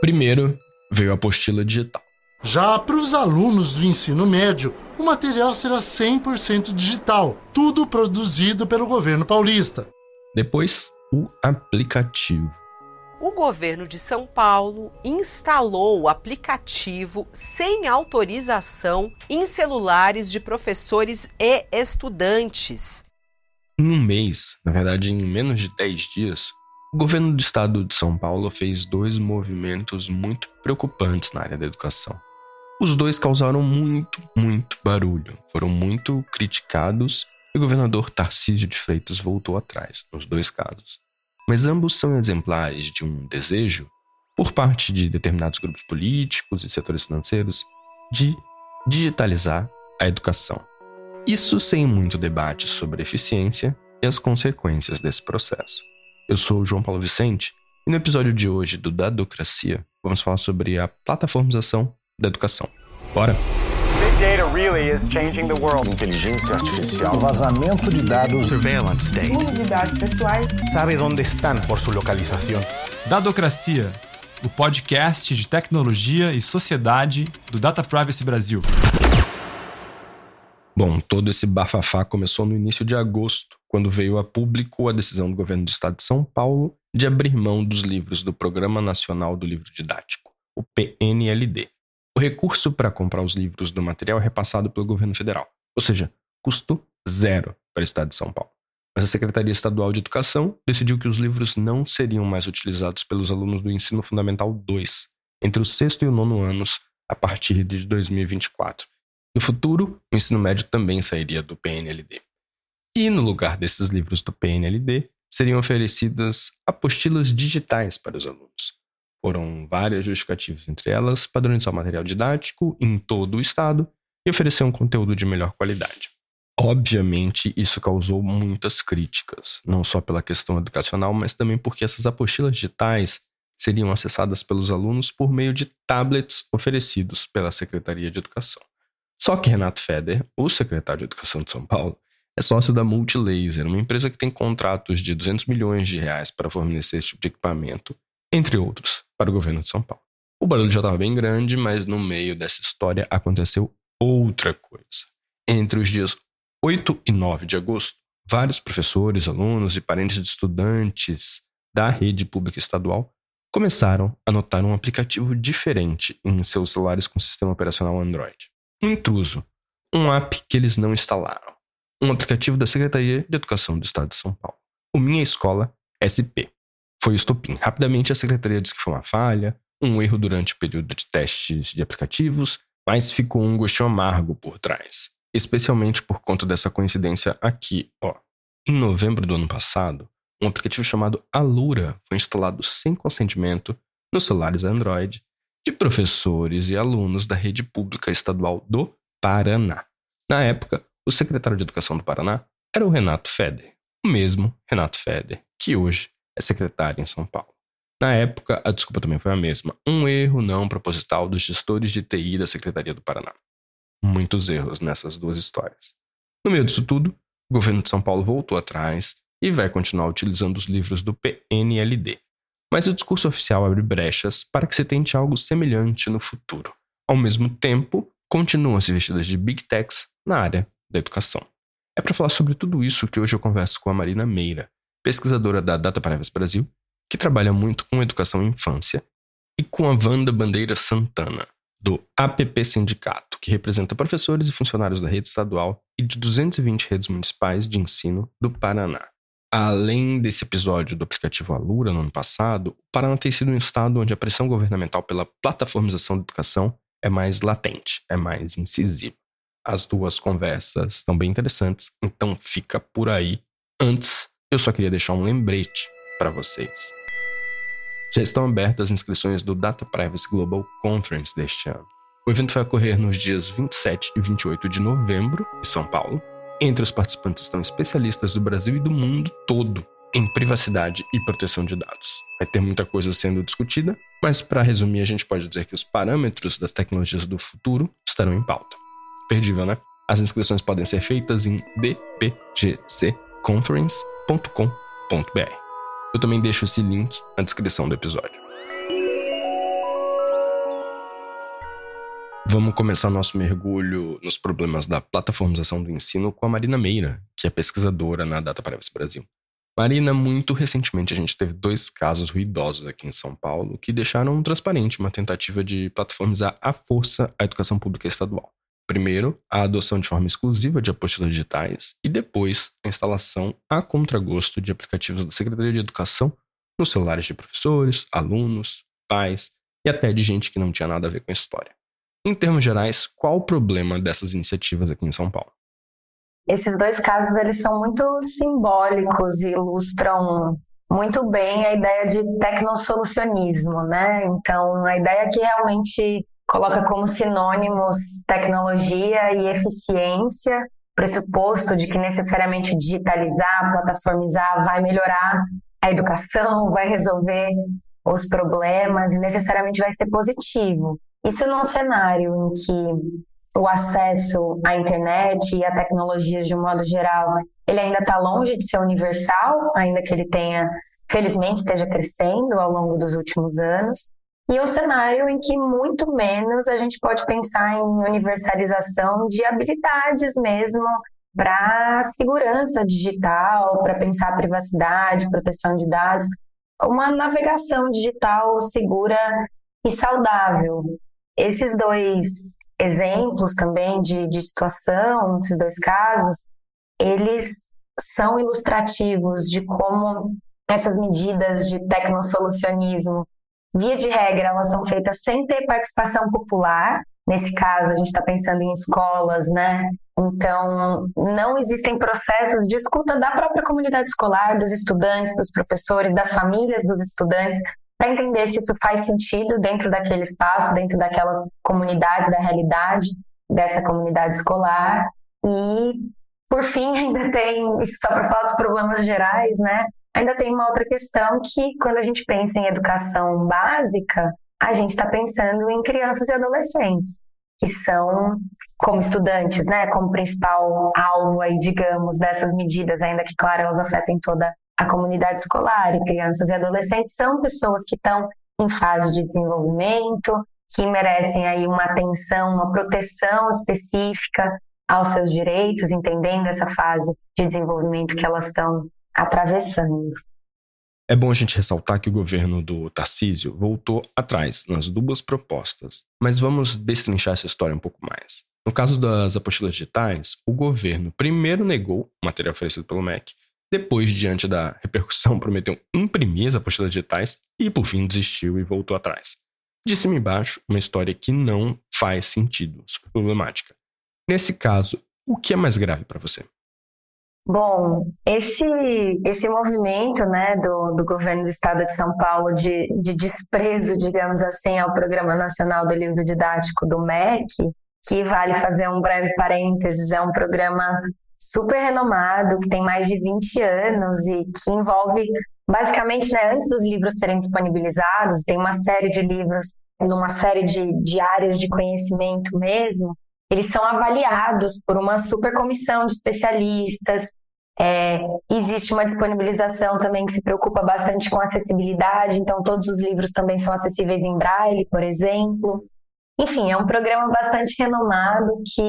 Primeiro veio a apostila digital. Já para os alunos do ensino médio, o material será 100% digital, tudo produzido pelo governo paulista. Depois, o aplicativo. O governo de São Paulo instalou o aplicativo sem autorização em celulares de professores e estudantes. Em um mês, na verdade em menos de 10 dias, o governo do estado de São Paulo fez dois movimentos muito preocupantes na área da educação. Os dois causaram muito, muito barulho, foram muito criticados e o governador Tarcísio de Freitas voltou atrás, nos dois casos. Mas ambos são exemplares de um desejo, por parte de determinados grupos políticos e setores financeiros, de digitalizar a educação. Isso sem muito debate sobre a eficiência e as consequências desse processo. Eu sou o João Paulo Vicente e no episódio de hoje do Dadocracia vamos falar sobre a plataformização da educação. Bora? Big data really is changing the world. Inteligência artificial. Vazamento de dados. Surveillance state. Dados pessoais. Sabe onde estão por sua localização. Dadocracia, o podcast de tecnologia e sociedade do Data Privacy Brasil. Bom, todo esse bafafá começou no início de agosto, quando veio a público a decisão do governo do estado de São Paulo de abrir mão dos livros do Programa Nacional do Livro Didático, o PNLD. O recurso para comprar os livros do material é repassado pelo governo federal, ou seja, custo zero para o estado de São Paulo. Mas a Secretaria Estadual de Educação decidiu que os livros não seriam mais utilizados pelos alunos do Ensino Fundamental 2, entre o sexto e o nono anos, a partir de 2024 no futuro, o ensino médio também sairia do PNLD. E no lugar desses livros do PNLD, seriam oferecidas apostilas digitais para os alunos. Foram várias justificativas, entre elas padronizar o material didático em todo o estado e oferecer um conteúdo de melhor qualidade. Obviamente, isso causou muitas críticas, não só pela questão educacional, mas também porque essas apostilas digitais seriam acessadas pelos alunos por meio de tablets oferecidos pela Secretaria de Educação. Só que Renato Feder, o secretário de Educação de São Paulo, é sócio da Multilaser, uma empresa que tem contratos de 200 milhões de reais para fornecer esse tipo de equipamento, entre outros, para o governo de São Paulo. O barulho já estava bem grande, mas no meio dessa história aconteceu outra coisa. Entre os dias 8 e 9 de agosto, vários professores, alunos e parentes de estudantes da rede pública estadual começaram a notar um aplicativo diferente em seus celulares com sistema operacional Android. Um intruso. Um app que eles não instalaram. Um aplicativo da Secretaria de Educação do Estado de São Paulo. O Minha Escola SP. Foi o estopim. Rapidamente a Secretaria disse que foi uma falha, um erro durante o período de testes de aplicativos, mas ficou um gostinho amargo por trás. Especialmente por conta dessa coincidência aqui, ó. Em novembro do ano passado, um aplicativo chamado Alura foi instalado sem consentimento nos celulares Android de professores e alunos da rede pública estadual do Paraná. Na época, o secretário de Educação do Paraná era o Renato Feder, o mesmo Renato Feder, que hoje é secretário em São Paulo. Na época, a desculpa também foi a mesma: um erro não proposital dos gestores de TI da Secretaria do Paraná. Muitos erros nessas duas histórias. No meio disso tudo, o governo de São Paulo voltou atrás e vai continuar utilizando os livros do PNLD, mas o discurso oficial abre brechas para que se tente algo semelhante no futuro. Ao mesmo tempo, continuam-se vestidas de big techs na área da educação. É para falar sobre tudo isso que hoje eu converso com a Marina Meira, pesquisadora da Data Privacy Brasil, que trabalha muito com educação em infância, e com a Wanda Bandeira Santana, do APP Sindicato, que representa professores e funcionários da rede estadual e de 220 redes municipais de ensino do Paraná. Além desse episódio do aplicativo Alura no ano passado, o Paraná tem sido um estado onde a pressão governamental pela plataformização da educação é mais latente, é mais incisiva. As duas conversas estão bem interessantes, então fica por aí. Antes, eu só queria deixar um lembrete para vocês. Já estão abertas as inscrições do Data Privacy Global Conference deste ano. O evento vai ocorrer nos dias 27 e 28 de novembro, em São Paulo, entre os participantes estão especialistas do Brasil e do mundo todo em privacidade e proteção de dados. Vai ter muita coisa sendo discutida, mas para resumir, a gente pode dizer que os parâmetros das tecnologias do futuro estarão em pauta. Perdível, né? As inscrições podem ser feitas em dpgcconference.com.br. Eu também deixo esse link na descrição do episódio. Vamos começar nosso mergulho nos problemas da plataformização do ensino com a Marina Meira, que é pesquisadora na Data Privacy Brasil. Marina, muito recentemente a gente teve dois casos ruidosos aqui em São Paulo que deixaram transparente uma tentativa de plataformizar à força a educação pública estadual. Primeiro, a adoção de forma exclusiva de apostilas digitais e depois a instalação a contragosto de aplicativos da Secretaria de Educação nos celulares de professores, alunos, pais e até de gente que não tinha nada a ver com a história. Em termos gerais, qual o problema dessas iniciativas aqui em São Paulo? Esses dois casos eles são muito simbólicos e ilustram muito bem a ideia de tecnosolucionismo, né? Então, a ideia que realmente coloca como sinônimos tecnologia e eficiência, pressuposto de que necessariamente digitalizar, plataformizar vai melhorar a educação, vai resolver os problemas e necessariamente vai ser positivo. Isso num cenário em que o acesso à internet e à tecnologia de um modo geral, ele ainda está longe de ser universal, ainda que ele tenha, felizmente, esteja crescendo ao longo dos últimos anos. E um cenário em que muito menos a gente pode pensar em universalização de habilidades mesmo para segurança digital, para pensar privacidade, proteção de dados, uma navegação digital segura e saudável. Esses dois exemplos também de, de situação, esses dois casos, eles são ilustrativos de como essas medidas de tecnosolucionismo, via de regra, elas são feitas sem ter participação popular. Nesse caso, a gente está pensando em escolas, né? Então, não existem processos de escuta da própria comunidade escolar, dos estudantes, dos professores, das famílias dos estudantes, para entender se isso faz sentido dentro daquele espaço, dentro daquelas comunidades, da realidade dessa comunidade escolar. E, por fim, ainda tem, só para falar dos problemas gerais, né? Ainda tem uma outra questão que, quando a gente pensa em educação básica, a gente está pensando em crianças e adolescentes, que são, como estudantes, né, como principal alvo aí, digamos, dessas medidas, ainda que, claro, elas afetem toda a comunidade escolar e crianças e adolescentes são pessoas que estão em fase de desenvolvimento, que merecem aí uma atenção, uma proteção específica aos seus direitos, entendendo essa fase de desenvolvimento que elas estão atravessando. É bom a gente ressaltar que o governo do Tarcísio voltou atrás nas duas propostas, mas vamos destrinchar essa história um pouco mais. No caso das apostilas digitais, o governo primeiro negou o material oferecido pelo MEC depois, diante da repercussão, prometeu imprimir as apostilas digitais e, por fim, desistiu e voltou atrás. De cima e embaixo, uma história que não faz sentido, super problemática. Nesse caso, o que é mais grave para você? Bom, esse, esse movimento né, do, do governo do estado de São Paulo de, de desprezo, digamos assim, ao Programa Nacional do Livro Didático do MEC, que vale fazer um breve parênteses, é um programa super renomado, que tem mais de 20 anos e que envolve, basicamente, né, antes dos livros serem disponibilizados, tem uma série de livros, numa série de, de áreas de conhecimento mesmo, eles são avaliados por uma super comissão de especialistas. É, existe uma disponibilização também que se preocupa bastante com acessibilidade, então todos os livros também são acessíveis em braille, por exemplo. Enfim, é um programa bastante renomado que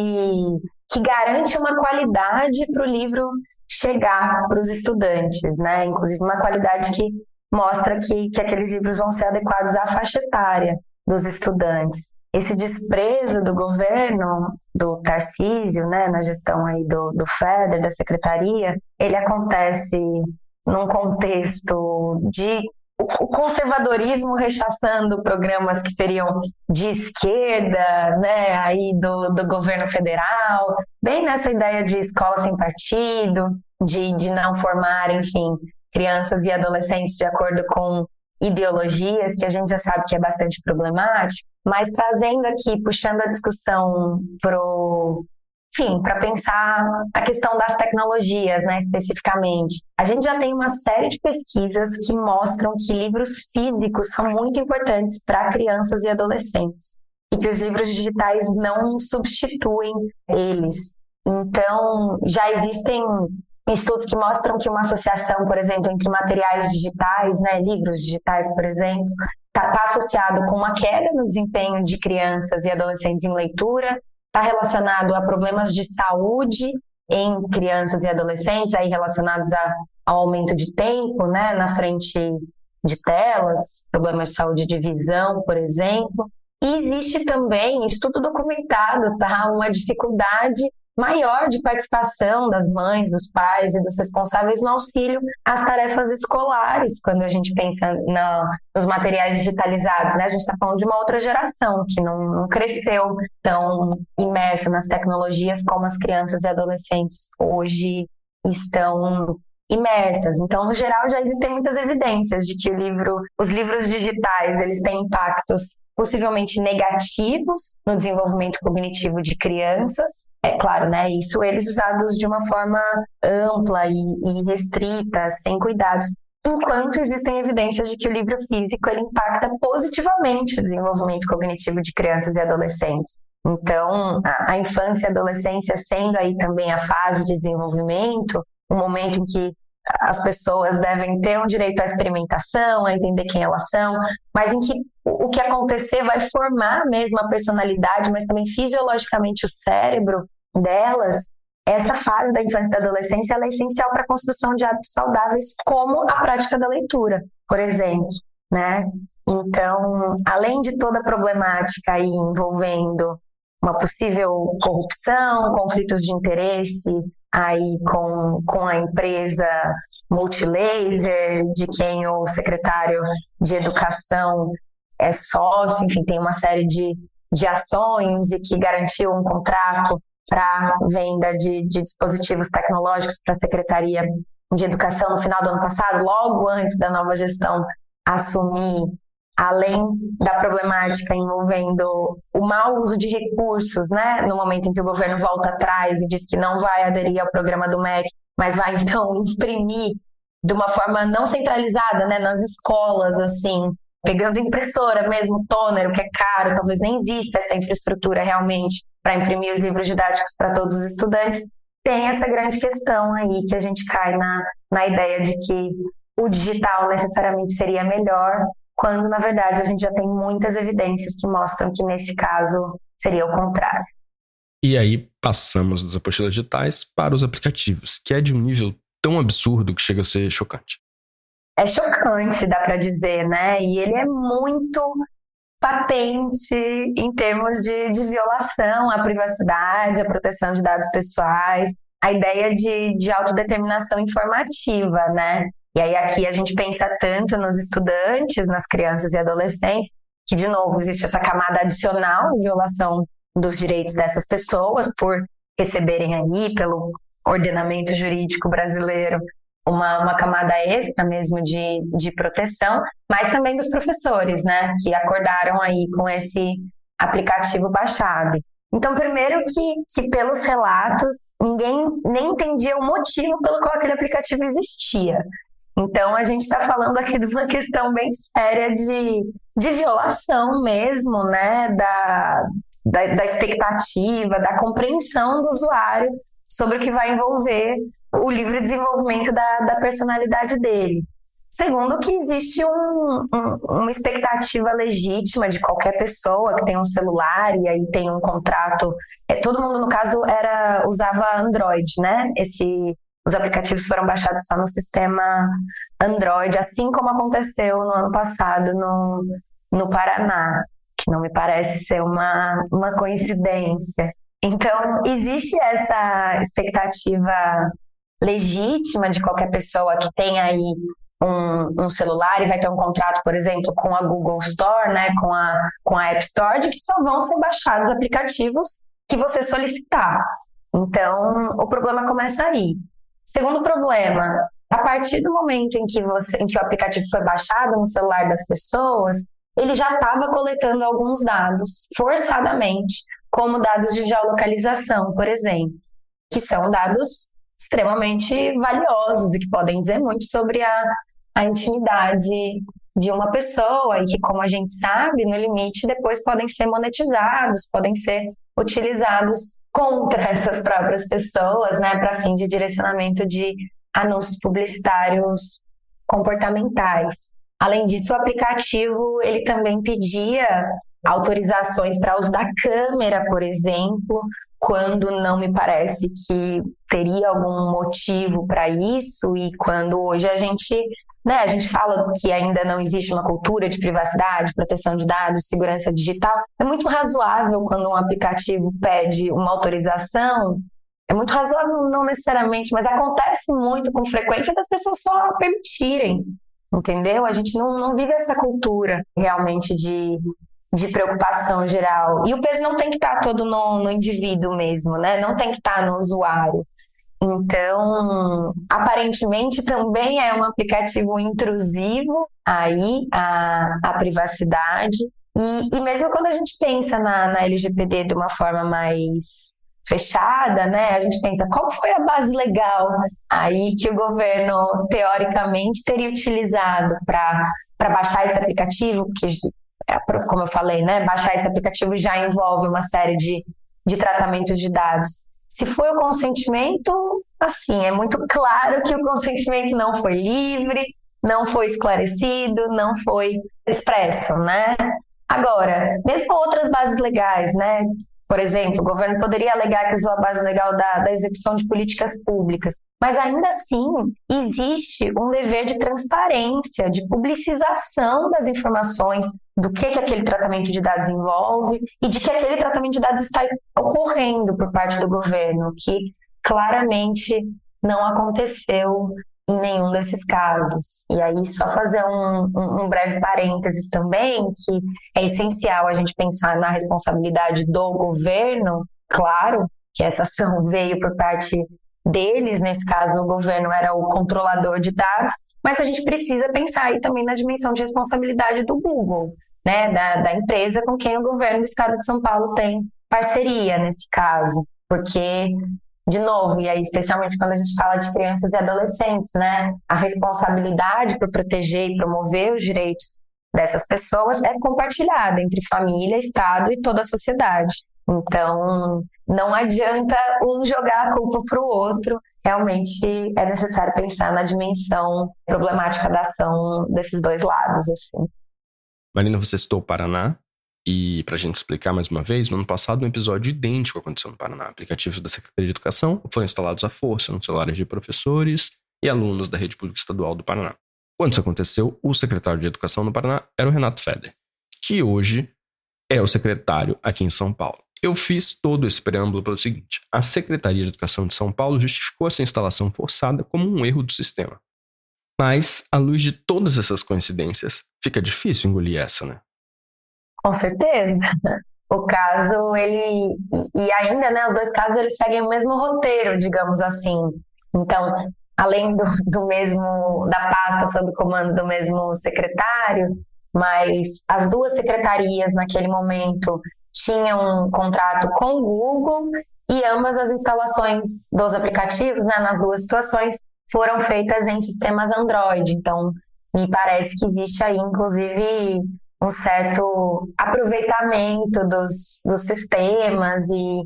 que garante uma qualidade para o livro chegar para os estudantes, né? Inclusive uma qualidade que mostra que, que aqueles livros vão ser adequados à faixa etária dos estudantes. Esse desprezo do governo, do Tarcísio, né, na gestão aí do, do FEDER, da secretaria, ele acontece num contexto de o conservadorismo rechaçando programas que seriam de esquerda, né, aí do, do governo federal, bem nessa ideia de escola sem partido, de, de não formar, enfim, crianças e adolescentes de acordo com ideologias, que a gente já sabe que é bastante problemático, mas trazendo aqui, puxando a discussão pro enfim, para pensar a questão das tecnologias, né, especificamente. A gente já tem uma série de pesquisas que mostram que livros físicos são muito importantes para crianças e adolescentes e que os livros digitais não substituem eles. Então, já existem estudos que mostram que uma associação, por exemplo, entre materiais digitais, né, livros digitais, por exemplo, está tá associado com uma queda no desempenho de crianças e adolescentes em leitura, está relacionado a problemas de saúde em crianças e adolescentes, aí relacionados a, ao aumento de tempo, né, na frente de telas, problemas de saúde de visão, por exemplo. E existe também, estudo documentado, tá, uma dificuldade maior de participação das mães, dos pais e dos responsáveis no auxílio às tarefas escolares, quando a gente pensa na, nos materiais digitalizados. Né? A gente está falando de uma outra geração que não, não cresceu tão imersa nas tecnologias como as crianças e adolescentes hoje estão imersas. Então, no geral, já existem muitas evidências de que livro, os livros digitais, eles têm impactos possivelmente negativos no desenvolvimento cognitivo de crianças. É claro, né? Isso eles usados de uma forma ampla e, e restrita, sem cuidados. Enquanto existem evidências de que o livro físico ele impacta positivamente o desenvolvimento cognitivo de crianças e adolescentes. Então, a, a infância e a adolescência sendo aí também a fase de desenvolvimento, o momento em que as pessoas devem ter um direito à experimentação, a entender quem elas são, mas em que o que acontecer vai formar mesmo a personalidade, mas também fisiologicamente o cérebro delas. Essa fase da infância e da adolescência é essencial para a construção de hábitos saudáveis, como a prática da leitura, por exemplo, né? Então, além de toda a problemática aí envolvendo uma possível corrupção, conflitos de interesse, aí com, com a empresa Multilaser, de quem o secretário de Educação é sócio, enfim, tem uma série de, de ações e que garantiu um contrato para venda de, de dispositivos tecnológicos para a Secretaria de Educação no final do ano passado, logo antes da nova gestão assumir além da problemática envolvendo o mau uso de recursos, né, no momento em que o governo volta atrás e diz que não vai aderir ao programa do MEC, mas vai então imprimir de uma forma não centralizada, né, nas escolas, assim, pegando impressora mesmo, toner, o que é caro, talvez nem exista essa infraestrutura realmente para imprimir os livros didáticos para todos os estudantes, tem essa grande questão aí que a gente cai na, na ideia de que o digital necessariamente seria melhor quando na verdade a gente já tem muitas evidências que mostram que nesse caso seria o contrário. E aí passamos das apostilas digitais para os aplicativos, que é de um nível tão absurdo que chega a ser chocante. É chocante, dá para dizer, né? E ele é muito patente em termos de, de violação à privacidade, à proteção de dados pessoais, a ideia de, de autodeterminação informativa, né? E aí aqui a gente pensa tanto nos estudantes, nas crianças e adolescentes, que de novo existe essa camada adicional de violação dos direitos dessas pessoas por receberem aí pelo ordenamento jurídico brasileiro uma, uma camada extra mesmo de, de proteção, mas também dos professores, né, que acordaram aí com esse aplicativo baixado. Então, primeiro que, que pelos relatos, ninguém nem entendia o motivo pelo qual aquele aplicativo existia. Então, a gente está falando aqui de uma questão bem séria de, de violação mesmo, né, da, da, da expectativa, da compreensão do usuário sobre o que vai envolver o livre desenvolvimento da, da personalidade dele. Segundo, que existe um, um, uma expectativa legítima de qualquer pessoa que tem um celular e aí tem um contrato. É, todo mundo, no caso, era usava Android, né? Esse os aplicativos foram baixados só no sistema Android, assim como aconteceu no ano passado no, no Paraná, que não me parece ser uma, uma coincidência. Então, existe essa expectativa legítima de qualquer pessoa que tem aí um, um, celular e vai ter um contrato, por exemplo, com a Google Store, né, com a, com a App Store, de que só vão ser baixados aplicativos que você solicitar. Então, o problema começa aí. Segundo problema, a partir do momento em que, você, em que o aplicativo foi baixado no celular das pessoas, ele já estava coletando alguns dados, forçadamente, como dados de geolocalização, por exemplo, que são dados extremamente valiosos e que podem dizer muito sobre a, a intimidade de uma pessoa e que, como a gente sabe, no limite depois podem ser monetizados, podem ser utilizados contra essas próprias pessoas, né, para fim de direcionamento de anúncios publicitários comportamentais. Além disso, o aplicativo ele também pedia autorizações para uso da câmera, por exemplo, quando não me parece que teria algum motivo para isso e quando hoje a gente, né, a gente fala que ainda não existe uma cultura de privacidade, proteção de dados, segurança digital, é muito razoável quando um aplicativo pede uma autorização é muito razoável, não necessariamente, mas acontece muito com frequência das pessoas só permitirem entendeu? A gente não, não vive essa cultura realmente de, de preocupação geral. E o peso não tem que estar todo no, no indivíduo mesmo, né? Não tem que estar no usuário. Então, aparentemente também é um aplicativo intrusivo aí a, a privacidade. E, e mesmo quando a gente pensa na, na LGPD de uma forma mais fechada, né? A gente pensa qual foi a base legal aí que o governo teoricamente teria utilizado para para baixar esse aplicativo, porque é, como eu falei, né, baixar esse aplicativo já envolve uma série de, de tratamentos de dados. Se foi o consentimento, assim, é muito claro que o consentimento não foi livre, não foi esclarecido, não foi expresso, né? Agora, mesmo outras bases legais, né? Por exemplo, o governo poderia alegar que usou a base legal da, da execução de políticas públicas, mas ainda assim existe um dever de transparência, de publicização das informações do que, que aquele tratamento de dados envolve e de que aquele tratamento de dados está ocorrendo por parte do governo, que claramente não aconteceu em nenhum desses casos. E aí, só fazer um, um, breve parênteses também, que é essencial a gente pensar na responsabilidade do governo, claro que essa ação veio por parte deles, nesse caso o governo era o controlador de dados, mas a gente precisa pensar aí também na dimensão de responsabilidade do Google, né, da, da empresa com quem o governo do estado de São Paulo tem parceria nesse caso, porque de novo, e aí especialmente quando a gente fala de crianças e adolescentes, né? A responsabilidade por proteger e promover os direitos dessas pessoas é compartilhada entre família, Estado e toda a sociedade. Então, não adianta um jogar a culpa para o outro. Realmente é necessário pensar na dimensão problemática da ação desses dois lados, assim. Marina, você citou o Paraná. E para a gente explicar mais uma vez, no ano passado um episódio idêntico aconteceu no Paraná. Aplicativos da Secretaria de Educação foram instalados à força nos celulares de professores e alunos da rede pública estadual do Paraná. Quando isso aconteceu, o secretário de Educação no Paraná era o Renato Feder, que hoje é o secretário aqui em São Paulo. Eu fiz todo esse preâmbulo pelo seguinte: a Secretaria de Educação de São Paulo justificou essa instalação forçada como um erro do sistema. Mas, à luz de todas essas coincidências, fica difícil engolir essa, né? Com certeza. O caso, ele. E ainda, né, os dois casos, eles seguem o mesmo roteiro, digamos assim. Então, além do, do mesmo. da pasta sob comando do mesmo secretário, mas as duas secretarias, naquele momento, tinham um contrato com o Google e ambas as instalações dos aplicativos, né, nas duas situações, foram feitas em sistemas Android. Então, me parece que existe aí, inclusive, um certo aproveitamento dos, dos sistemas e,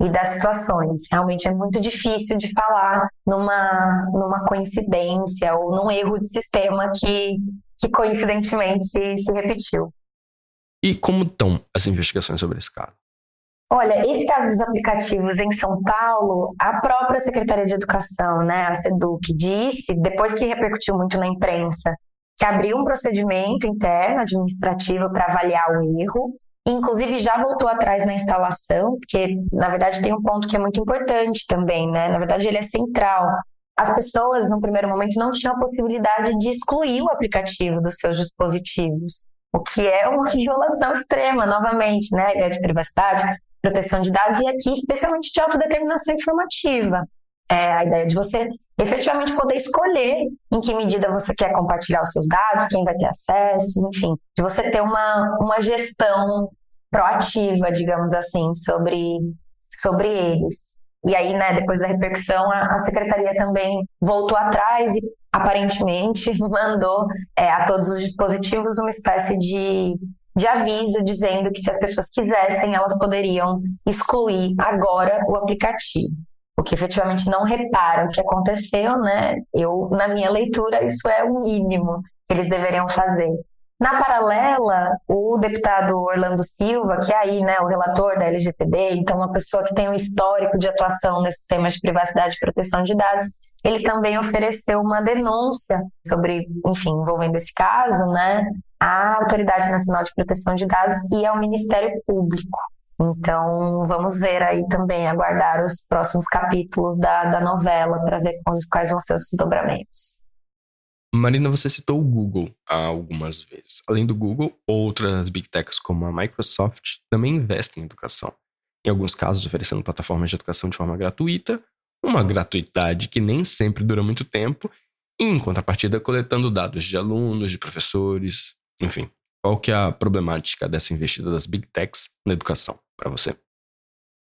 e das situações. Realmente é muito difícil de falar numa, numa coincidência ou num erro de sistema que, que coincidentemente se, se repetiu. E como estão as investigações sobre esse caso? Olha, esse caso dos aplicativos em São Paulo, a própria Secretaria de Educação, né, a SEDUC, disse, depois que repercutiu muito na imprensa, que abriu um procedimento interno administrativo para avaliar o erro. Inclusive, já voltou atrás na instalação, porque, na verdade, tem um ponto que é muito importante também, né? Na verdade, ele é central. As pessoas, no primeiro momento, não tinham a possibilidade de excluir o aplicativo dos seus dispositivos, o que é uma violação extrema, novamente, né? A ideia de privacidade, proteção de dados, e aqui, especialmente de autodeterminação informativa. É a ideia de você efetivamente poder escolher em que medida você quer compartilhar os seus dados, quem vai ter acesso, enfim, de você ter uma, uma gestão proativa, digamos assim, sobre, sobre eles. E aí, né, depois da repercussão, a, a secretaria também voltou atrás e aparentemente mandou é, a todos os dispositivos uma espécie de, de aviso dizendo que se as pessoas quisessem, elas poderiam excluir agora o aplicativo o que efetivamente não repara o que aconteceu, né? Eu, na minha leitura, isso é o mínimo que eles deveriam fazer. Na paralela, o deputado Orlando Silva, que é aí, né, o relator da LGPD, então uma pessoa que tem um histórico de atuação nesses temas de privacidade e proteção de dados, ele também ofereceu uma denúncia sobre, enfim, envolvendo esse caso, né, à Autoridade Nacional de Proteção de Dados e ao Ministério Público. Então, vamos ver aí também, aguardar os próximos capítulos da, da novela para ver quais vão ser os desdobramentos. Marina, você citou o Google algumas vezes. Além do Google, outras big techs como a Microsoft também investem em educação. Em alguns casos, oferecendo plataformas de educação de forma gratuita, uma gratuidade que nem sempre dura muito tempo, e em contrapartida coletando dados de alunos, de professores, enfim. Qual que é a problemática dessa investida das big techs na educação para você?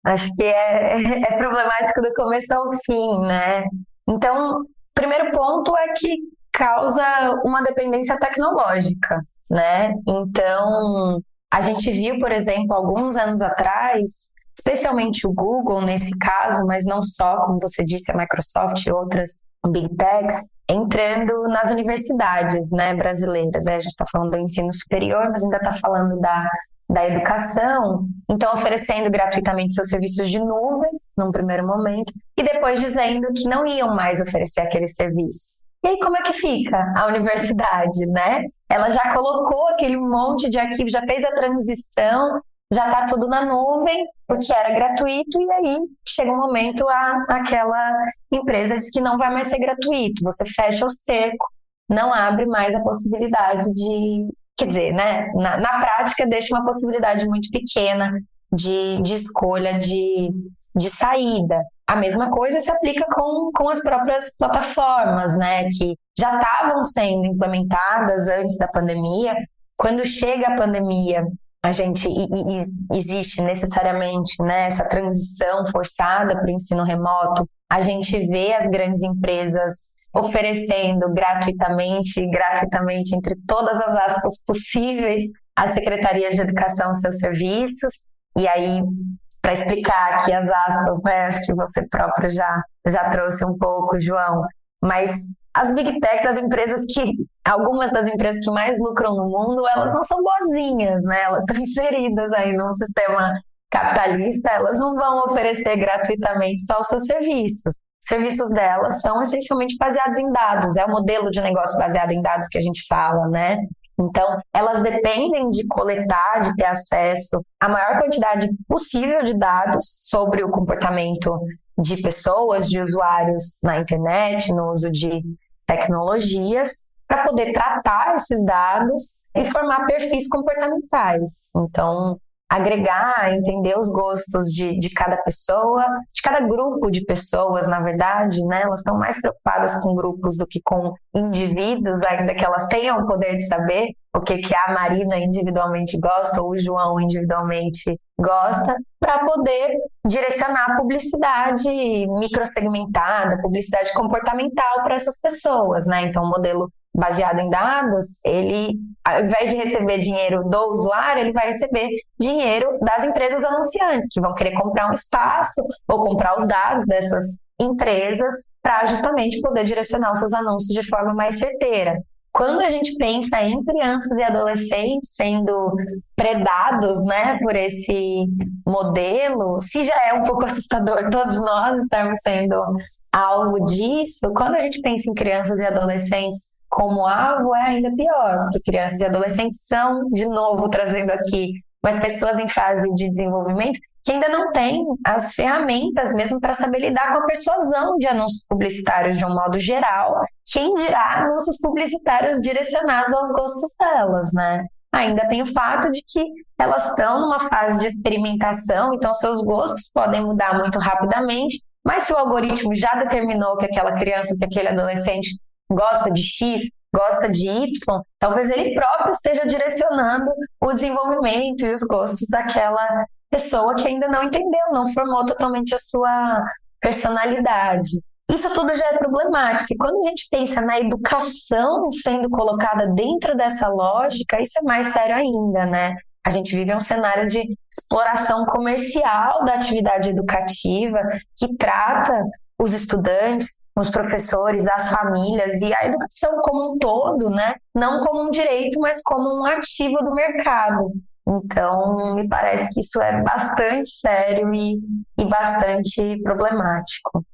Acho que é, é problemático do começo ao fim, né? Então, primeiro ponto é que causa uma dependência tecnológica, né? Então, a gente viu, por exemplo, alguns anos atrás, especialmente o Google nesse caso, mas não só, como você disse, a Microsoft e outras big techs, entrando nas universidades né, brasileiras. A gente está falando do ensino superior, mas ainda está falando da, da educação, então oferecendo gratuitamente seus serviços de nuvem, num primeiro momento, e depois dizendo que não iam mais oferecer aqueles serviços. E aí, como é que fica a universidade, né? Ela já colocou aquele monte de arquivos, já fez a transição, já está tudo na nuvem, porque era gratuito, e aí chega um momento a aquela empresa diz que não vai mais ser gratuito, você fecha o cerco, não abre mais a possibilidade de. Quer dizer, né? Na, na prática, deixa uma possibilidade muito pequena de, de escolha de, de saída. A mesma coisa se aplica com, com as próprias plataformas, né, que já estavam sendo implementadas antes da pandemia. Quando chega a pandemia, a gente e, e, existe necessariamente né, essa transição forçada para o ensino remoto. A gente vê as grandes empresas oferecendo gratuitamente, gratuitamente entre todas as aspas possíveis, às secretarias de educação seus serviços. E aí para explicar aqui as aspas, né? Acho que você próprio já, já trouxe um pouco, João. Mas as big techs, as empresas que, algumas das empresas que mais lucram no mundo, elas não são boazinhas, né? Elas estão inseridas aí num sistema capitalista, elas não vão oferecer gratuitamente só os seus serviços. Os serviços delas são essencialmente baseados em dados, é o modelo de negócio baseado em dados que a gente fala, né? Então, elas dependem de coletar, de ter acesso à maior quantidade possível de dados sobre o comportamento de pessoas, de usuários na internet, no uso de tecnologias, para poder tratar esses dados e formar perfis comportamentais. Então, agregar, entender os gostos de, de cada pessoa, de cada grupo de pessoas, na verdade, né? Elas estão mais preocupadas com grupos do que com indivíduos, ainda que elas tenham o poder de saber o que, que a Marina individualmente gosta ou o João individualmente gosta, para poder direcionar a publicidade microsegmentada, publicidade comportamental para essas pessoas, né? Então, o modelo baseado em dados, ele, ao invés de receber dinheiro do usuário, ele vai receber dinheiro das empresas anunciantes, que vão querer comprar um espaço ou comprar os dados dessas empresas para justamente poder direcionar os seus anúncios de forma mais certeira. Quando a gente pensa em crianças e adolescentes sendo predados né, por esse modelo, se já é um pouco assustador todos nós estarmos sendo alvo disso, quando a gente pensa em crianças e adolescentes como alvo é ainda pior, porque crianças e adolescentes são, de novo, trazendo aqui, mas pessoas em fase de desenvolvimento que ainda não têm as ferramentas mesmo para saber lidar com a persuasão de anúncios publicitários de um modo geral, quem dirá anúncios publicitários direcionados aos gostos delas, né? Ainda tem o fato de que elas estão numa fase de experimentação, então seus gostos podem mudar muito rapidamente, mas se o algoritmo já determinou que aquela criança, que aquele adolescente gosta de X, gosta de Y, talvez ele próprio esteja direcionando o desenvolvimento e os gostos daquela pessoa que ainda não entendeu, não formou totalmente a sua personalidade. Isso tudo já é problemático. E quando a gente pensa na educação sendo colocada dentro dessa lógica, isso é mais sério ainda, né? A gente vive um cenário de exploração comercial da atividade educativa que trata os estudantes, os professores, as famílias e a educação como um todo, né? Não como um direito, mas como um ativo do mercado. Então, me parece que isso é bastante sério e, e bastante problemático.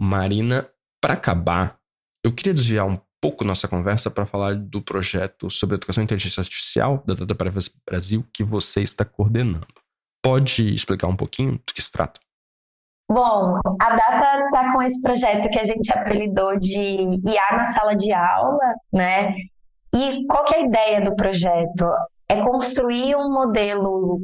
Marina, para acabar, eu queria desviar um pouco nossa conversa para falar do projeto sobre educação e inteligência artificial da Data Privacy Brasil que você está coordenando. Pode explicar um pouquinho do que se trata? Bom, a Data está com esse projeto que a gente apelidou de IA na sala de aula, né? E qual que é a ideia do projeto? É construir um modelo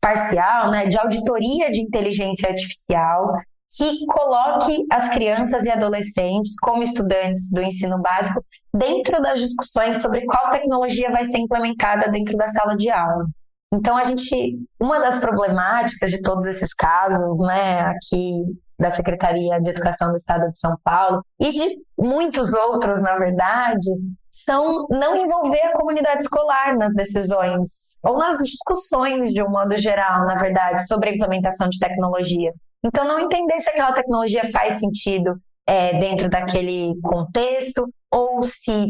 parcial, né, de auditoria de inteligência artificial que coloque as crianças e adolescentes, como estudantes do ensino básico, dentro das discussões sobre qual tecnologia vai ser implementada dentro da sala de aula. Então, a gente, uma das problemáticas de todos esses casos, né, aqui da Secretaria de Educação do Estado de São Paulo e de muitos outros, na verdade, são não envolver a comunidade escolar nas decisões ou nas discussões de um modo geral, na verdade, sobre a implementação de tecnologias. Então, não entender se aquela tecnologia faz sentido é, dentro daquele contexto ou se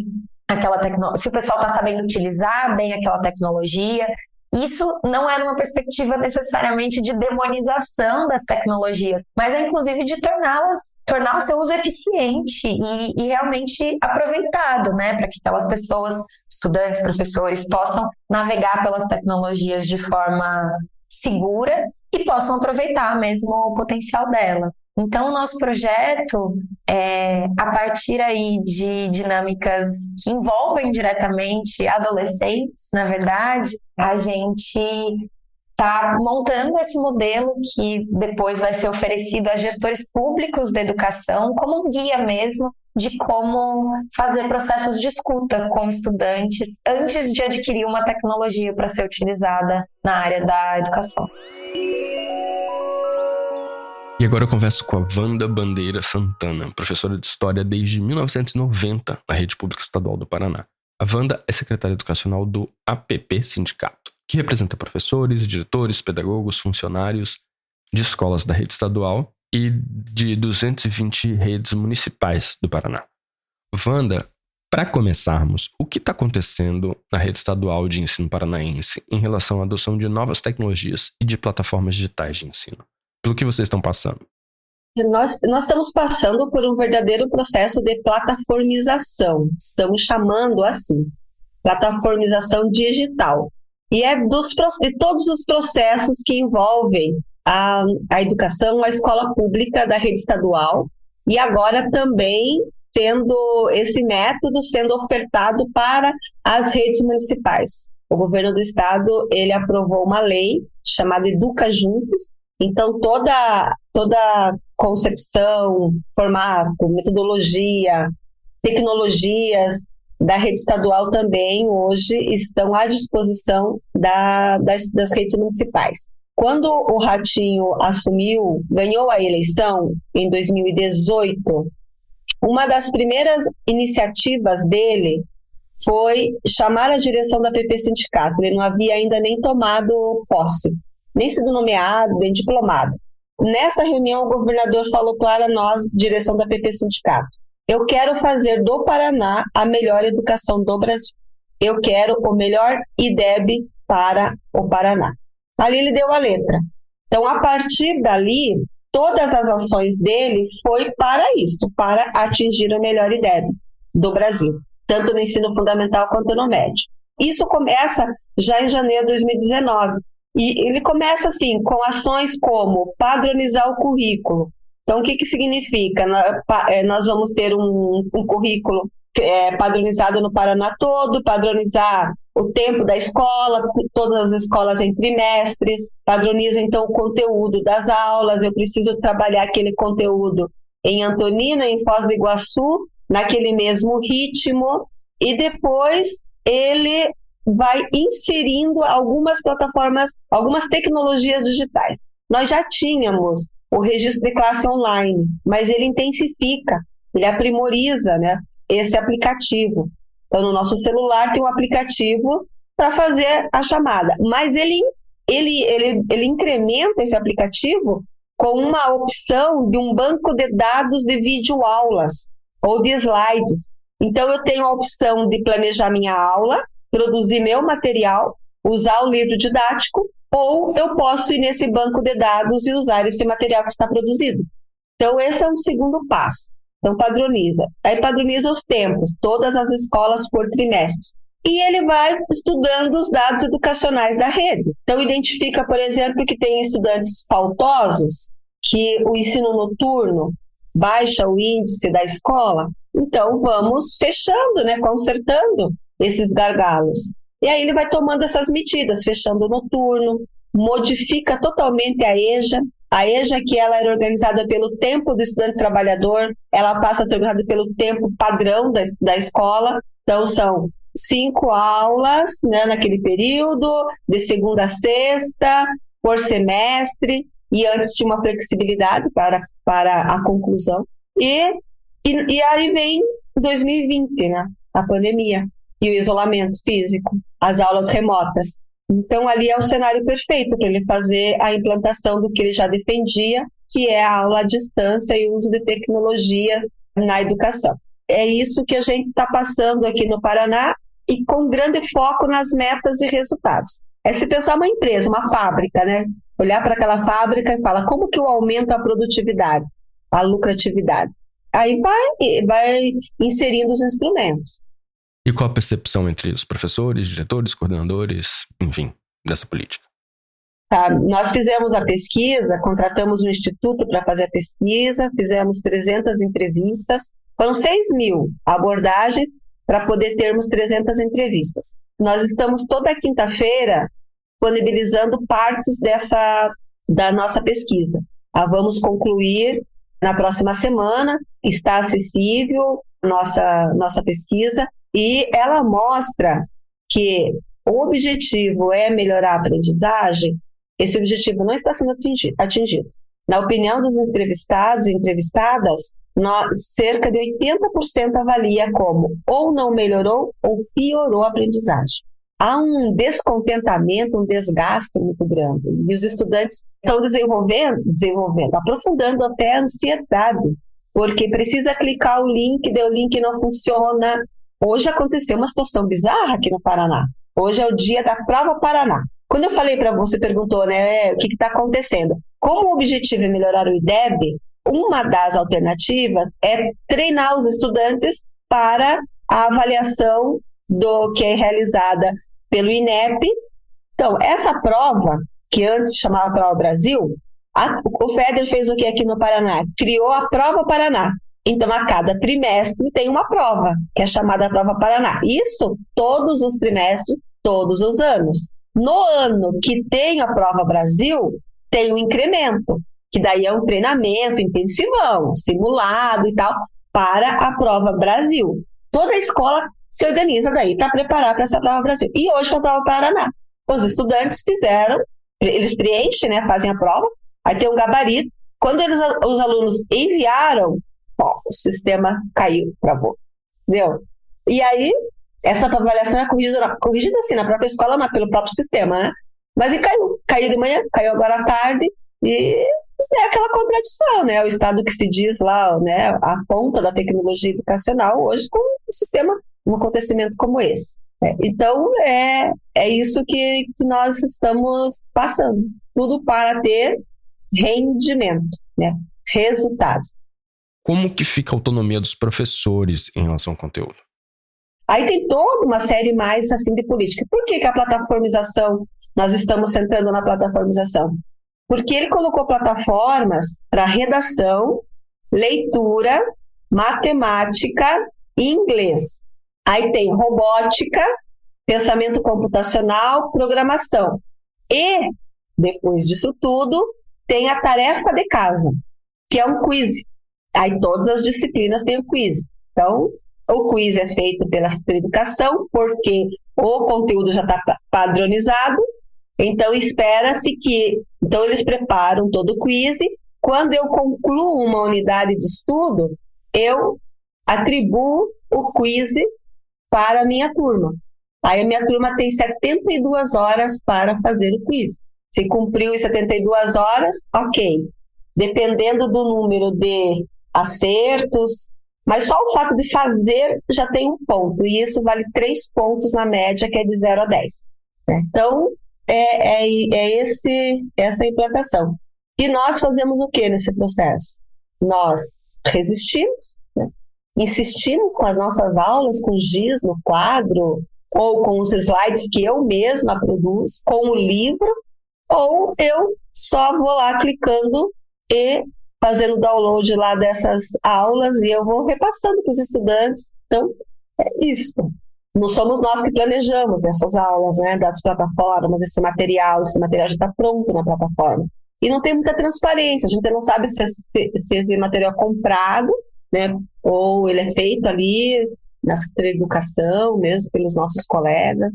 aquela tecno... se o pessoal está sabendo utilizar bem aquela tecnologia isso não é uma perspectiva necessariamente de demonização das tecnologias, mas é inclusive de torná-las, tornar o seu uso eficiente e, e realmente aproveitado, né, para que aquelas pessoas, estudantes, professores, possam navegar pelas tecnologias de forma segura e possam aproveitar mesmo o potencial delas. Então, o nosso projeto, é, a partir aí de dinâmicas que envolvem diretamente adolescentes, na verdade, a gente está montando esse modelo que depois vai ser oferecido a gestores públicos da educação como um guia mesmo de como fazer processos de escuta com estudantes antes de adquirir uma tecnologia para ser utilizada na área da educação. E agora eu converso com a Wanda Bandeira Santana, professora de História desde 1990 na Rede Pública Estadual do Paraná. A Wanda é secretária educacional do APP Sindicato, que representa professores, diretores, pedagogos, funcionários de escolas da rede estadual e de 220 redes municipais do Paraná. Wanda, para começarmos, o que está acontecendo na rede estadual de ensino paranaense em relação à adoção de novas tecnologias e de plataformas digitais de ensino? pelo que vocês estão passando? Nós, nós estamos passando por um verdadeiro processo de plataformização, estamos chamando assim, plataformização digital. E é dos, de todos os processos que envolvem a, a educação, a escola pública da rede estadual, e agora também sendo esse método sendo ofertado para as redes municipais. O governo do estado ele aprovou uma lei chamada Educa Juntos, então, toda, toda concepção, formato, metodologia, tecnologias da rede estadual também hoje estão à disposição da, das, das redes municipais. Quando o Ratinho assumiu, ganhou a eleição em 2018, uma das primeiras iniciativas dele foi chamar a direção da PP Sindicato. Ele não havia ainda nem tomado posse nem sido nomeado, nem diplomado. Nessa reunião, o governador falou para nós, direção da PP Sindicato, eu quero fazer do Paraná a melhor educação do Brasil. Eu quero o melhor IDEB para o Paraná. Ali ele deu a letra. Então, a partir dali, todas as ações dele foi para isso, para atingir o melhor IDEB do Brasil, tanto no ensino fundamental quanto no médio. Isso começa já em janeiro de 2019, e ele começa assim, com ações como padronizar o currículo. Então, o que, que significa? É, nós vamos ter um, um currículo é, padronizado no Paraná todo, padronizar o tempo da escola, todas as escolas em trimestres, padroniza então o conteúdo das aulas, eu preciso trabalhar aquele conteúdo em Antonina, em Foz do Iguaçu, naquele mesmo ritmo, e depois ele vai inserindo algumas plataformas, algumas tecnologias digitais. Nós já tínhamos o registro de classe online, mas ele intensifica, ele aprimoriza né, esse aplicativo. Então, no nosso celular tem um aplicativo para fazer a chamada, mas ele, ele, ele, ele incrementa esse aplicativo com uma opção de um banco de dados de videoaulas ou de slides. Então, eu tenho a opção de planejar minha aula, produzir meu material, usar o livro didático, ou eu posso ir nesse banco de dados e usar esse material que está produzido. Então, esse é um segundo passo. Então, padroniza. Aí, padroniza os tempos, todas as escolas por trimestre. E ele vai estudando os dados educacionais da rede. Então, identifica, por exemplo, que tem estudantes faltosos, que o ensino noturno baixa o índice da escola. Então, vamos fechando, né, consertando esses gargalos. E aí ele vai tomando essas medidas, fechando o noturno, modifica totalmente a EJA, a EJA, que ela era organizada pelo tempo do estudante trabalhador, ela passa a ser organizada pelo tempo padrão da, da escola. Então, são cinco aulas né, naquele período, de segunda a sexta, por semestre, e antes tinha uma flexibilidade para, para a conclusão. E, e, e aí vem 2020, né, a pandemia e o isolamento físico, as aulas remotas. Então, ali é o cenário perfeito para ele fazer a implantação do que ele já defendia, que é a aula à distância e o uso de tecnologias na educação. É isso que a gente está passando aqui no Paraná e com grande foco nas metas e resultados. É se pensar uma empresa, uma fábrica, né? Olhar para aquela fábrica e falar como que eu aumento a produtividade, a lucratividade. Aí vai, vai inserindo os instrumentos. E qual a percepção entre os professores, diretores, coordenadores, enfim, dessa política? Tá, nós fizemos a pesquisa, contratamos um instituto para fazer a pesquisa, fizemos 300 entrevistas, foram 6 mil abordagens para poder termos 300 entrevistas. Nós estamos toda quinta-feira disponibilizando partes dessa da nossa pesquisa. Ah, vamos concluir na próxima semana, está acessível nossa nossa pesquisa e ela mostra que o objetivo é melhorar a aprendizagem, esse objetivo não está sendo atingido. Na opinião dos entrevistados e entrevistadas, nós, cerca de 80% avalia como ou não melhorou ou piorou a aprendizagem. Há um descontentamento, um desgaste muito grande. E os estudantes estão desenvolvendo, desenvolvendo, aprofundando até a ansiedade, porque precisa clicar o link, deu o link não funciona, Hoje aconteceu uma situação bizarra aqui no Paraná. Hoje é o dia da prova Paraná. Quando eu falei para você, perguntou, né, o que está acontecendo? Como o objetivo é melhorar o IDEB, uma das alternativas é treinar os estudantes para a avaliação do que é realizada pelo INEP. Então, essa prova, que antes chamava Prova Brasil, a, o FEDER fez o que aqui no Paraná? Criou a Prova Paraná. Então, a cada trimestre tem uma prova, que é chamada Prova Paraná. Isso todos os trimestres, todos os anos. No ano que tem a Prova Brasil, tem um incremento, que daí é um treinamento intensivão, simulado e tal, para a Prova Brasil. Toda a escola se organiza daí para preparar para essa Prova Brasil. E hoje foi a Prova Paraná. Os estudantes fizeram, eles preenchem, né, fazem a prova, aí tem um gabarito. Quando eles, os alunos enviaram o sistema caiu, travou. Entendeu? E aí, essa avaliação é corrigida, corrigida assim na própria escola, mas pelo próprio sistema, né? Mas e caiu. Caiu de manhã, caiu agora à tarde, e é aquela contradição, né? O Estado que se diz lá, né, a ponta da tecnologia educacional, hoje com um sistema, um acontecimento como esse. É, então, é, é isso que, que nós estamos passando. Tudo para ter rendimento, né? resultados. Como que fica a autonomia dos professores em relação ao conteúdo? Aí tem toda uma série mais assim de política. Por que, que a plataformização, nós estamos centrando na plataformização? Porque ele colocou plataformas para redação, leitura, matemática e inglês. Aí tem robótica, pensamento computacional, programação. E, depois disso tudo, tem a tarefa de casa, que é um quiz. Aí todas as disciplinas têm o quiz. Então, o quiz é feito pela educação, porque o conteúdo já está padronizado, então espera-se que. Então, eles preparam todo o quiz. Quando eu concluo uma unidade de estudo, eu atribuo o quiz para a minha turma. Aí a minha turma tem 72 horas para fazer o quiz. Se cumpriu em 72 horas, ok. dependendo do número de acertos, mas só o fato de fazer já tem um ponto, e isso vale três pontos na média, que é de 0 a 10. Né? Então, é, é, é esse, essa implantação. E nós fazemos o que nesse processo? Nós resistimos, né? insistimos com as nossas aulas, com giz no quadro, ou com os slides que eu mesma produzo, com o livro, ou eu só vou lá clicando e fazendo download lá dessas aulas e eu vou repassando para os estudantes. Então, é isso. Não somos nós que planejamos essas aulas, né, das plataformas, esse material, esse material já está pronto na plataforma. E não tem muita transparência, a gente não sabe se, se esse material é comprado, né, ou ele é feito ali na Educação, mesmo pelos nossos colegas.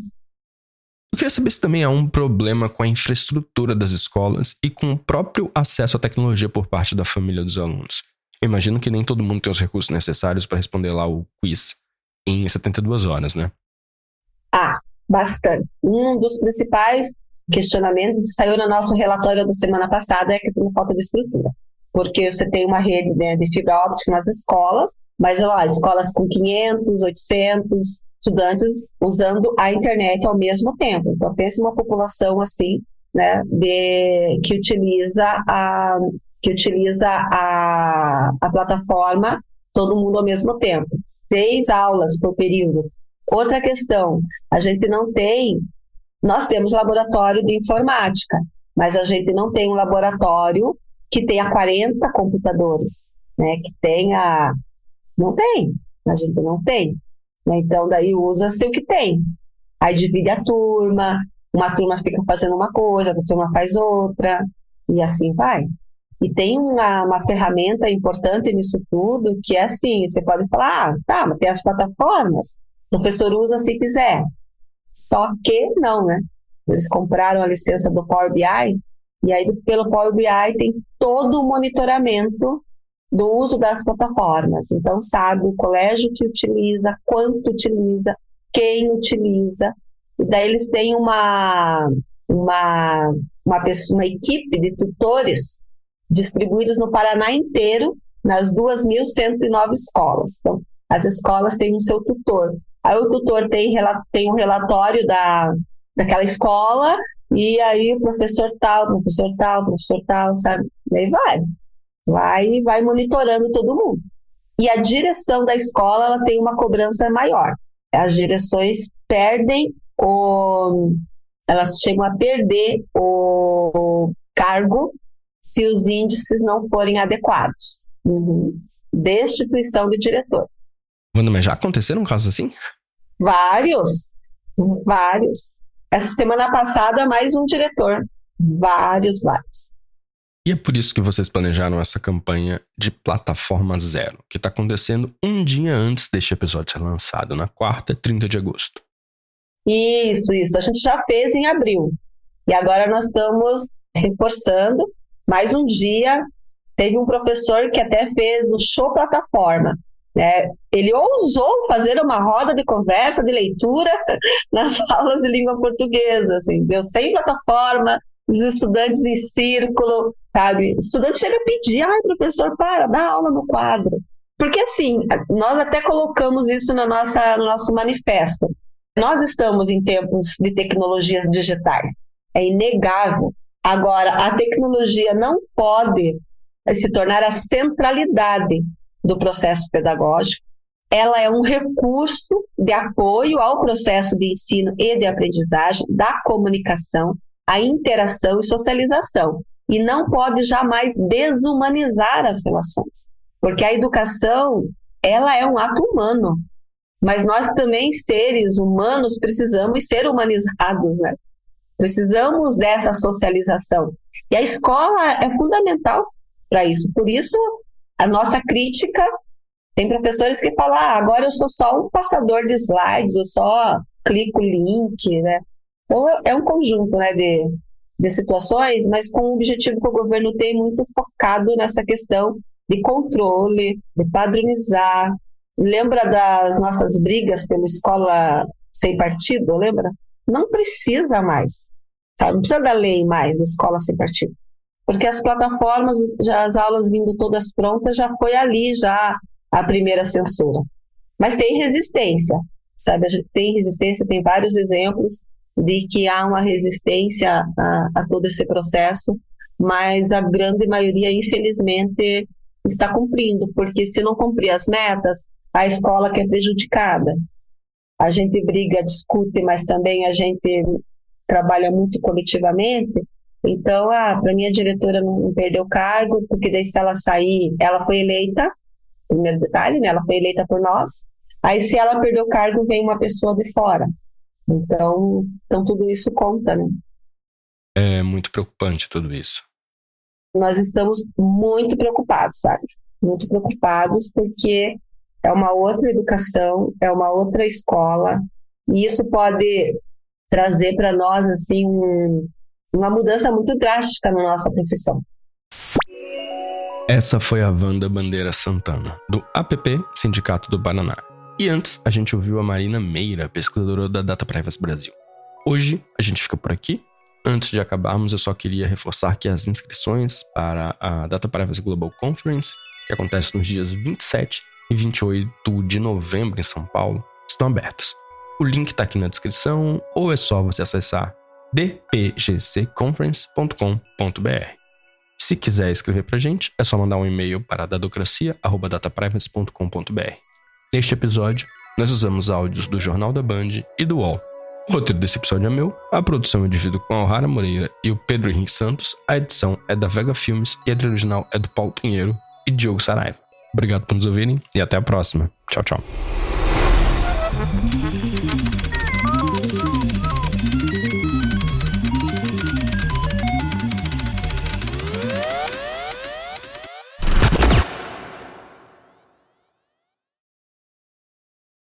Eu queria saber se também há um problema com a infraestrutura das escolas e com o próprio acesso à tecnologia por parte da família dos alunos. Eu imagino que nem todo mundo tem os recursos necessários para responder lá o quiz em 72 horas, né? Ah, bastante. Um dos principais questionamentos saiu no nosso relatório da semana passada é que tem falta de estrutura. Porque você tem uma rede né, de fibra óptica nas escolas, mas lá, escolas com 500, 800 estudantes usando a internet ao mesmo tempo. Então, pense uma população assim, né, de, que utiliza a que utiliza a, a plataforma todo mundo ao mesmo tempo. Seis aulas por período. Outra questão, a gente não tem, nós temos laboratório de informática, mas a gente não tem um laboratório que tenha 40 computadores, né? Que tenha, não tem, a gente não tem. Né? Então daí usa-se o que tem. Aí divide a turma, uma turma fica fazendo uma coisa, outra turma faz outra, e assim vai. E tem uma, uma ferramenta importante nisso tudo, que é assim, você pode falar, ah, tá, mas tem as plataformas, o professor usa se quiser. Só que não, né? Eles compraram a licença do Power BI, e aí pelo Power BI tem todo o monitoramento do uso das plataformas. Então, sabe o colégio que utiliza, quanto utiliza, quem utiliza. E daí eles têm uma, uma, uma, pessoa, uma equipe de tutores distribuídos no Paraná inteiro, nas 2.109 escolas. Então, as escolas têm o seu tutor. Aí o tutor tem, tem um relatório da, daquela escola, e aí o professor tal, professor tal, professor tal, sabe? E aí vai. Vai vai monitorando todo mundo. E a direção da escola ela tem uma cobrança maior. As direções perdem o. Elas chegam a perder o cargo se os índices não forem adequados. Uhum. Destituição do diretor. Mas já aconteceram casos assim? Vários. Vários. Essa semana passada, mais um diretor. Vários, vários. E é por isso que vocês planejaram essa campanha de plataforma zero, que está acontecendo um dia antes deste episódio ser lançado, na quarta, 30 de agosto. Isso, isso. A gente já fez em abril. E agora nós estamos reforçando mais um dia, teve um professor que até fez o show plataforma. Né? Ele ousou fazer uma roda de conversa, de leitura nas aulas de língua portuguesa. Assim, deu sem plataforma, os estudantes em círculo, sabe? O estudante chega a pedir, ai, professor, para, dá aula no quadro. Porque, assim, nós até colocamos isso na nossa, no nosso manifesto. Nós estamos em tempos de tecnologias digitais. É inegável Agora, a tecnologia não pode se tornar a centralidade do processo pedagógico. Ela é um recurso de apoio ao processo de ensino e de aprendizagem, da comunicação, a interação e socialização. E não pode jamais desumanizar as relações, porque a educação ela é um ato humano, mas nós também seres humanos precisamos ser humanizados, né? Precisamos dessa socialização. E a escola é fundamental para isso. Por isso, a nossa crítica tem professores que falam: ah, agora eu sou só um passador de slides, eu só clico link, né? Então, é um conjunto né, de, de situações, mas com o objetivo que o governo tem muito focado nessa questão de controle, de padronizar. Lembra das nossas brigas pela escola sem partido, lembra? não precisa mais. Sabe? Não precisa da lei mais, escola sem partido. Porque as plataformas, já as aulas vindo todas prontas, já foi ali já a primeira censura. Mas tem resistência, sabe? Tem resistência, tem vários exemplos de que há uma resistência a, a todo esse processo, mas a grande maioria, infelizmente, está cumprindo, porque se não cumprir as metas, a escola que é prejudicada. A gente briga, discute, mas também a gente trabalha muito coletivamente. Então, ah, para mim a diretora não perdeu o cargo, porque daí se ela sair, ela foi eleita, primeiro detalhe, né? Ela foi eleita por nós. Aí se ela perdeu o cargo, vem uma pessoa de fora. Então, então tudo isso conta, né? É muito preocupante tudo isso. Nós estamos muito preocupados, sabe? Muito preocupados porque é uma outra educação, é uma outra escola, e isso pode trazer para nós assim um, uma mudança muito drástica na nossa profissão. Essa foi a Wanda Bandeira Santana, do APP Sindicato do Paraná. E antes, a gente ouviu a Marina Meira, pesquisadora da Data Privacy Brasil. Hoje, a gente fica por aqui. Antes de acabarmos, eu só queria reforçar que as inscrições para a Data Privacy Global Conference, que acontece nos dias 27 e 28 de novembro em São Paulo, estão abertas. O link está aqui na descrição ou é só você acessar dpgcconference.com.br. Se quiser escrever para a gente, é só mandar um e-mail para dadocracia.dataprivacy.com.br. Neste episódio, nós usamos áudios do Jornal da Band e do UOL. O roteiro desse episódio é meu, a produção é dividida com a Alhara Moreira e o Pedro Henrique Santos, a edição é da Vega Filmes e a trilha original é do Paulo Pinheiro e Diogo Saraiva. Obrigado por nos ouvirem e até a próxima. Tchau, tchau.